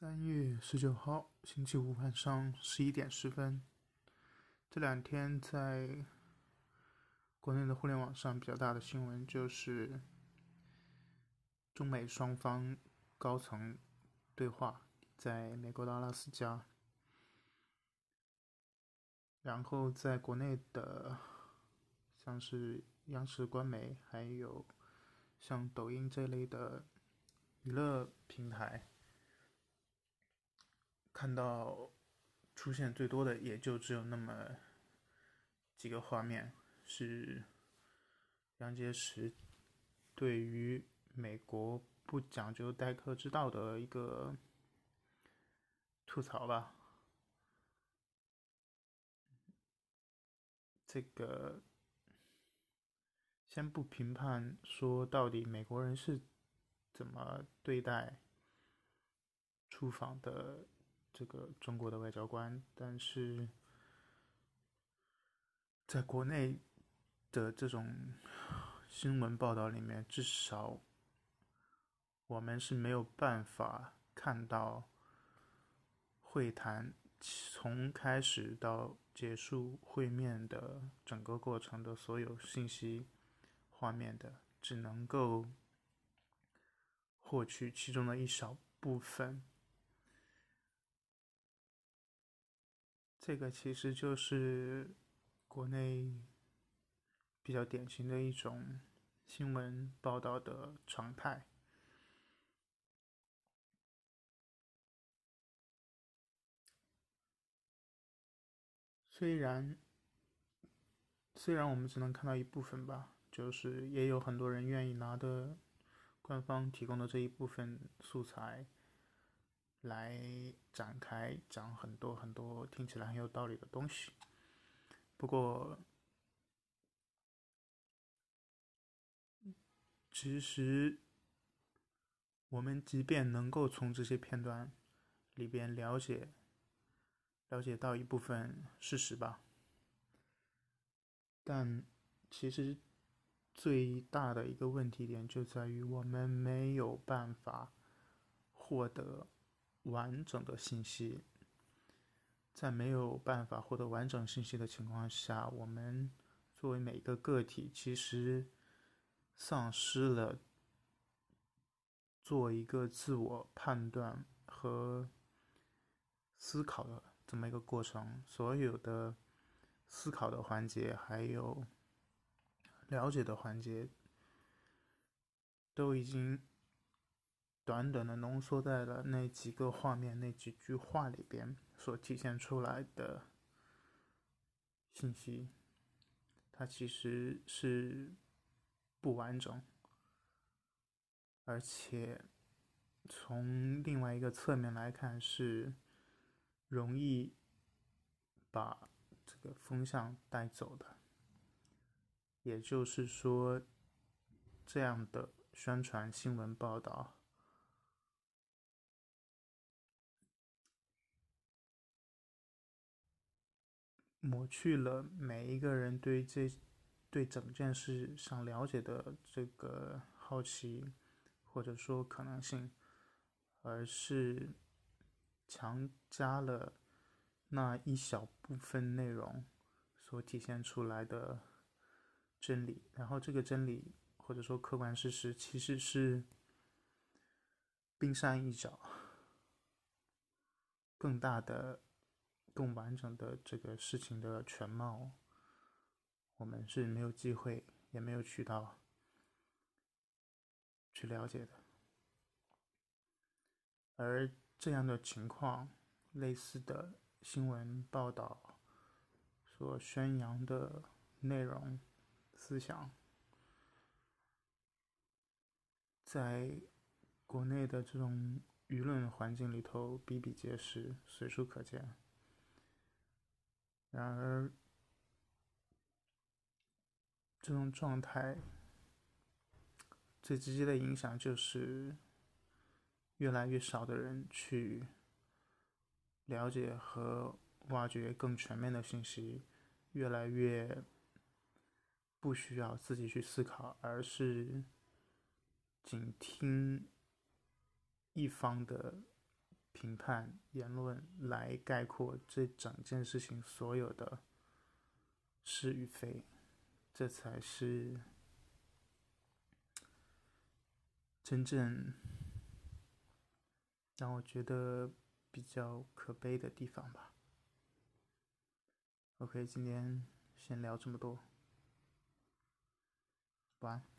三月十九号，星期五晚上十一点十分。这两天在国内的互联网上比较大的新闻就是中美双方高层对话，在美国的阿拉斯加。然后在国内的像是央视官媒，还有像抖音这类的娱乐平台。看到出现最多的也就只有那么几个画面，是杨洁篪对于美国不讲究待客之道的一个吐槽吧。这个先不评判说到底美国人是怎么对待出访的。这个中国的外交官，但是在国内的这种新闻报道里面，至少我们是没有办法看到会谈从开始到结束会面的整个过程的所有信息画面的，只能够获取其中的一小部分。这个其实就是国内比较典型的一种新闻报道的常态。虽然虽然我们只能看到一部分吧，就是也有很多人愿意拿的官方提供的这一部分素材。来展开讲很多很多听起来很有道理的东西。不过，其实我们即便能够从这些片段里边了解了解到一部分事实吧，但其实最大的一个问题点就在于我们没有办法获得。完整的信息，在没有办法获得完整信息的情况下，我们作为每一个个体，其实丧失了做一个自我判断和思考的这么一个过程。所有的思考的环节，还有了解的环节，都已经。短短的浓缩在了那几个画面、那几句话里边所体现出来的信息，它其实是不完整，而且从另外一个侧面来看，是容易把这个风向带走的。也就是说，这样的宣传新闻报道。抹去了每一个人对这对整件事想了解的这个好奇，或者说可能性，而是强加了那一小部分内容所体现出来的真理。然后这个真理或者说客观事实其实是冰山一角，更大的。更完整的这个事情的全貌，我们是没有机会，也没有渠道去了解的。而这样的情况，类似的新闻报道所宣扬的内容、思想，在国内的这种舆论环境里头比比皆是，随处可见。然而，这种状态最直接的影响就是，越来越少的人去了解和挖掘更全面的信息，越来越不需要自己去思考，而是仅听一方的评判言论来概括这整件事情所有的是与非，这才是真正让我觉得比较可悲的地方吧。OK，今天先聊这么多，晚安。